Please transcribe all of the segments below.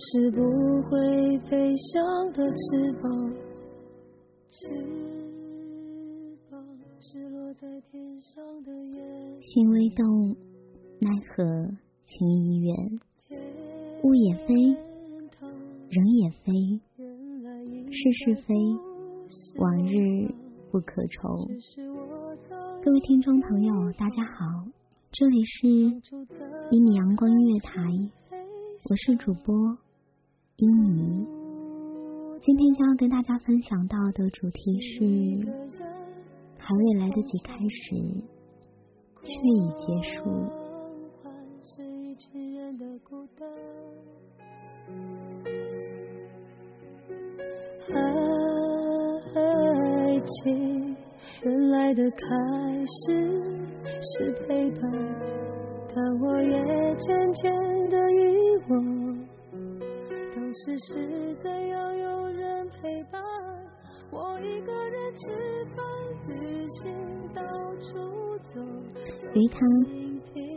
是不会飞翔的翅膀。翅膀是落在天上的雁心微动，奈何情已远。物也非，人也非，是是非，往日不可愁。各位听众朋友，大家好，这里是一米阳光音乐台，我是主播一米。今天将要跟大家分享到的主题是还未来得及开始。却已结束。爱情原来的开始是陪伴，但我也渐渐的遗忘，当时是怎样有人陪伴，我一个人吃饭、旅行、到处走。于他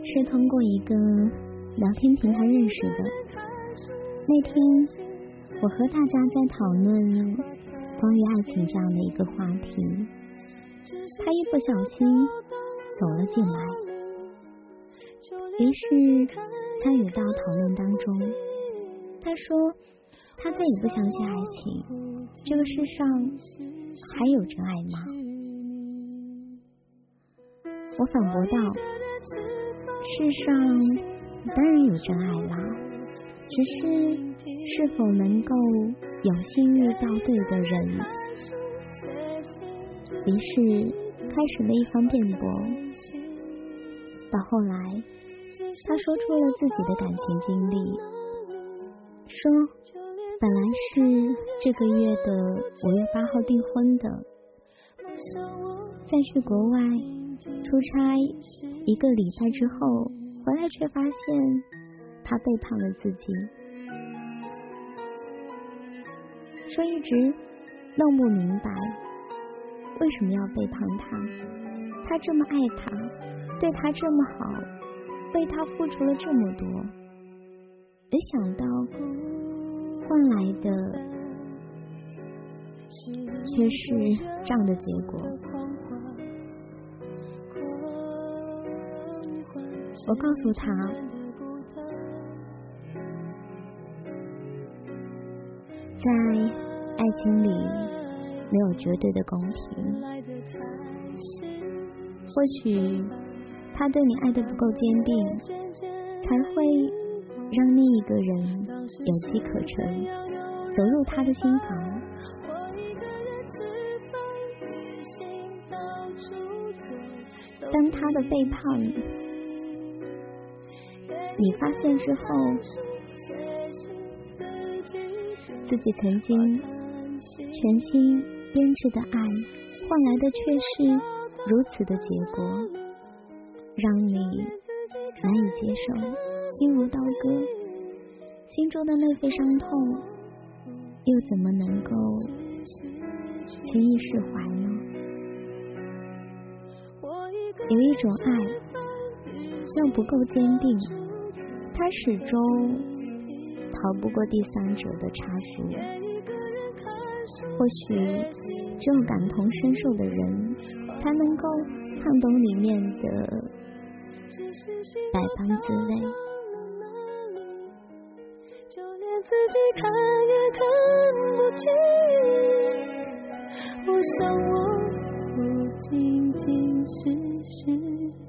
是通过一个聊天平台认识的。那天我和大家在讨论关于爱情这样的一个话题，他一不小心走了进来，于是参与到讨论当中。他说他再也不相信爱情，这个世上还有真爱吗？我反驳道：“世上当然有真爱啦，只是是否能够有幸遇到对的人。”于是开始了一番辩驳。到后来，他说出了自己的感情经历，说本来是这个月的五月八号订婚的，在去国外。出差一个礼拜之后回来，却发现他背叛了自己，说一直弄不明白为什么要背叛他。他这么爱他，对他这么好，为他付出了这么多，没想到换来的却是这样的结果。我告诉他，在爱情里没有绝对的公平。或许他对你爱的不够坚定，才会让另一个人有机可乘，走入他的心房。当他的背叛。你发现之后，自己曾经全心编织的爱，换来的却是如此的结果，让你难以接受，心如刀割。心中的那份伤痛，又怎么能够轻易释怀呢？有一种爱，像不够坚定，它始终逃不过第三者的插足。或许只有感同身受的人，才能够看懂里面的百般滋味。自己看也看不清，我想我不仅仅是失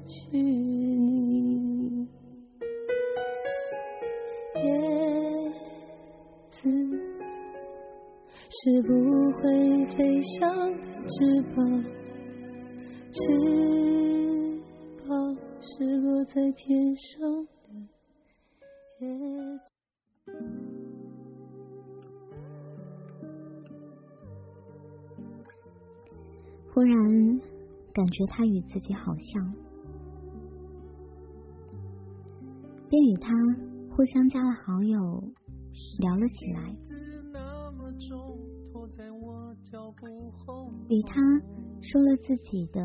去你。叶子是不会飞翔的翅膀，翅膀是落在天上忽然感觉他与自己好像，便与他互相加了好友，聊了起来。与他说了自己的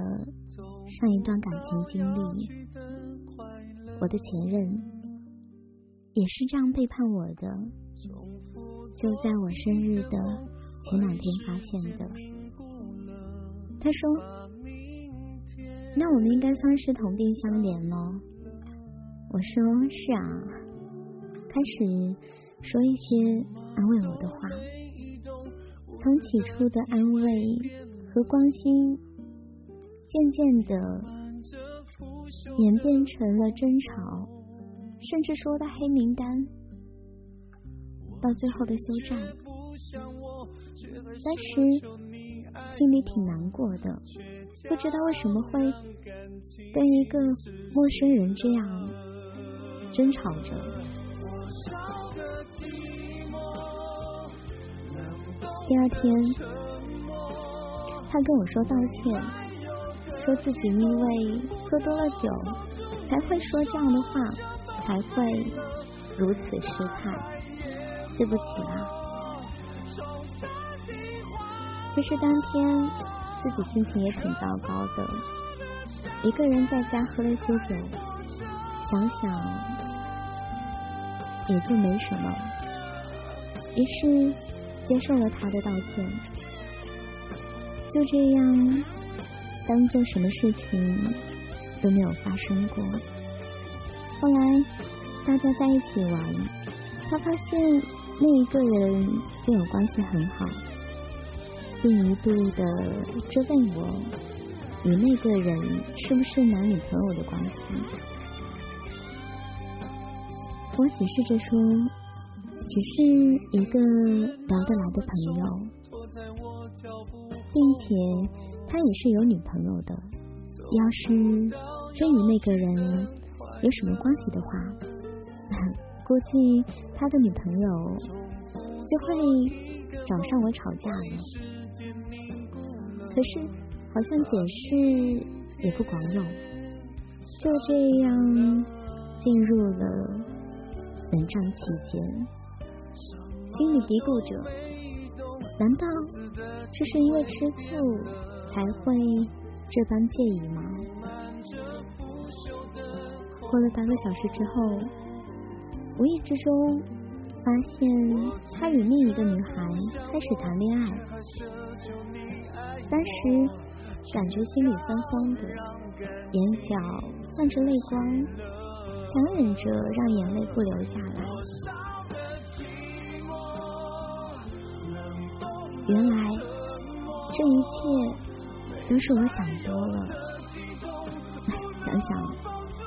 上一段感情经历，我的前任也是这样背叛我的，就在我生日的前两天发现的。他说：“那我们应该算是同病相怜喽。”我说：“是啊。”开始说一些安慰我的话，从起初的安慰和关心，渐渐的演变成了争吵，甚至说到黑名单，到最后的休战。当时。心里挺难过的，不知道为什么会跟一个陌生人这样争吵着。第二天，他跟我说道歉，说自己因为喝多了酒才会说这样的话，才会如此失态，对不起啊。其实当天自己心情也挺糟糕的，一个人在家喝了些酒，想想也就没什么，于是接受了他的道歉，就这样当做什么事情都没有发生过。后来大家在一起玩，他发现那一个人跟我关系很好。并一度的追问我与那个人是不是男女朋友的关系。我解释着说，只是一个聊得来的朋友，并且他也是有女朋友的。要是真与那个人有什么关系的话，估计他的女朋友就会找上我吵架了。可是，好像解释也不管用，就这样进入了冷战期间，心里嘀咕着：难道这是因为吃醋才会这般介意吗？过了半个小时之后，无意之中发现他与另一个女孩开始谈恋爱。当时感觉心里酸酸的，眼角泛着泪光，强忍着让眼泪不流下来。原来这一切都是我想多了。想想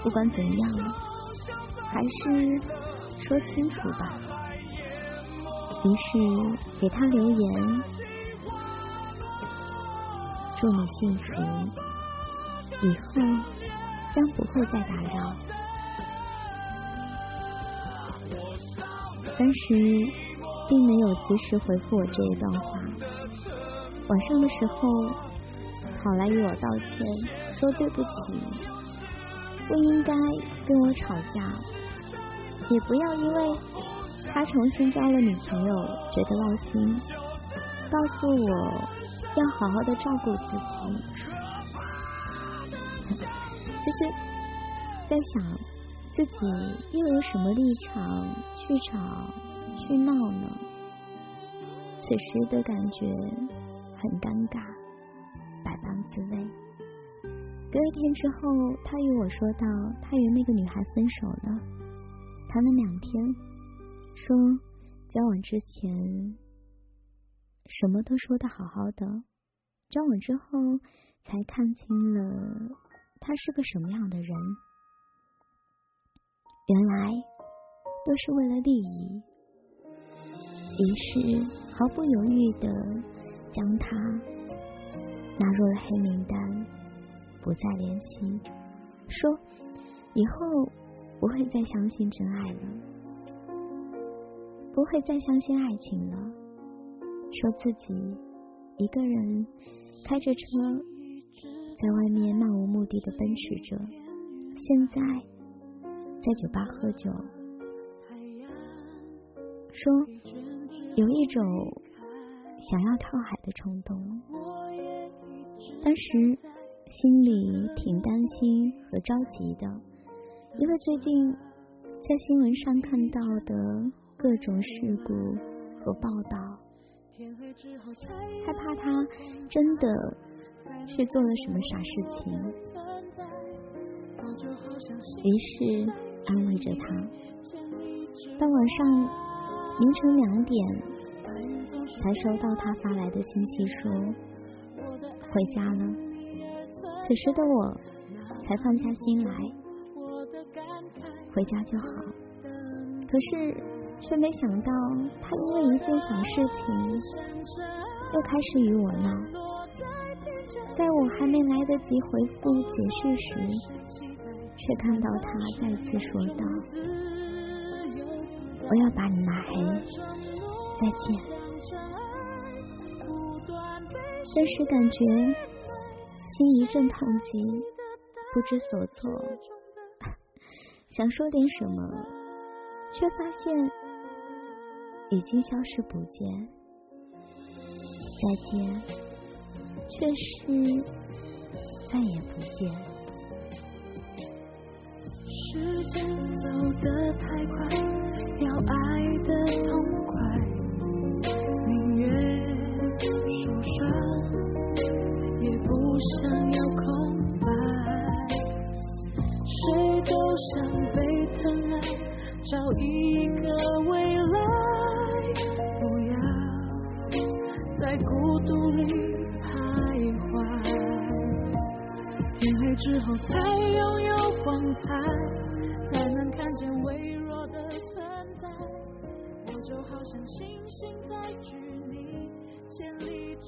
不管怎样，还是说清楚吧。于是给他留言。祝你幸福，以后将不会再打扰。当时并没有及时回复我这一段话，晚上的时候跑来与我道歉，说对不起，不应该跟我吵架，也不要因为他重新交了女朋友，觉得闹心，告诉我要好好的照顾自己。就是在想自己又有什么立场去吵去闹呢？此时的感觉很尴尬，百般滋味。隔一天之后，他与我说道，他与那个女孩分手了，谈了两天。说交往之前什么都说的好好的，交往之后才看清了他是个什么样的人。原来都是为了利益，于是毫不犹豫的将他纳入了黑名单，不再联系，说以后不会再相信真爱了。不会再相信爱情了，说自己一个人开着车在外面漫无目的的奔驰着，现在在酒吧喝酒，说有一种想要跳海的冲动，当时心里挺担心和着急的，因为最近在新闻上看到的。各种事故和报道，害怕他真的去做了什么傻事情，于是安慰着他。到晚上凌晨两点，才收到他发来的信息说回家了。此时的我才放下心来，回家就好。可是。却没想到，他因为一件小事情又开始与我闹。在我还没来得及回复解释时，却看到他再次说道：“我要把你拉黑，再见。”顿时感觉心一阵痛急，不知所措，想说点什么，却发现。已经消失不见，再见，却是再也不见。时间走得太快，要爱的痛快，宁愿受伤，也不想要空白。谁都想被疼爱，找一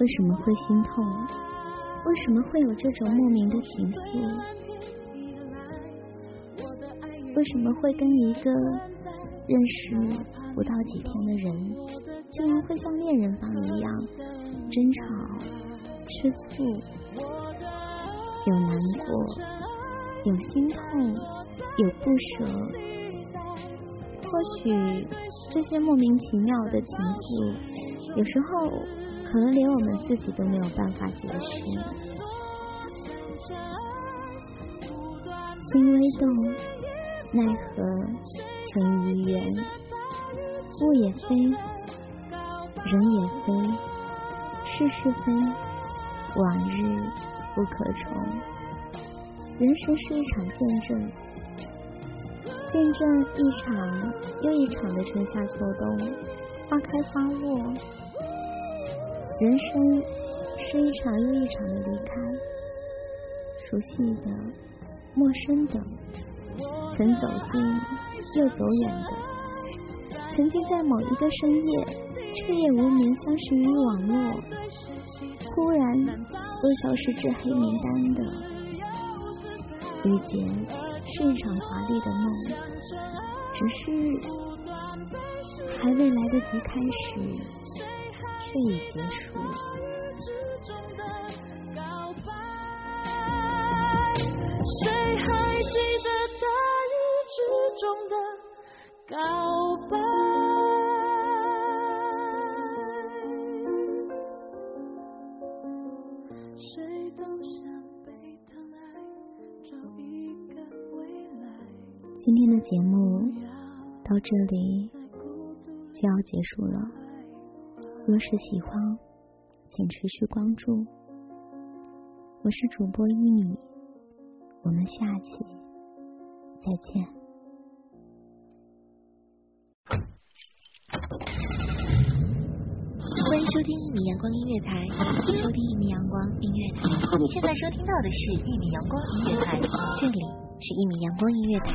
为什么会心痛？为什么会有这种莫名的情愫？为什么会跟一个认识不到几天的人？竟然会像恋人般一样争吵、吃醋，有难过，有心痛，有不舍。或许这些莫名其妙的情愫，有时候可能连我们自己都没有办法解释。心微动，奈何情已远，物也非。人也非，是是非，往日不可重。人生是一场见证，见证一场又一场的春夏秋冬，花开花落。人生是一场又一场的离开，熟悉的、陌生的，曾走近又走远的，曾经在某一个深夜。彻夜无眠，相识于网络，忽然又消失至黑名单的遇见，是一场华丽的梦，只是还未来得及开始，却已结束。谁还记得大雨之中的告节目到这里就要结束了。若是喜欢，请持续关注。我是主播一米，我们下期再见。欢迎收听一米阳光音乐台，收听一米阳光音乐台。你现在收听到的是一米阳光音乐台，这里是一米阳光音乐台。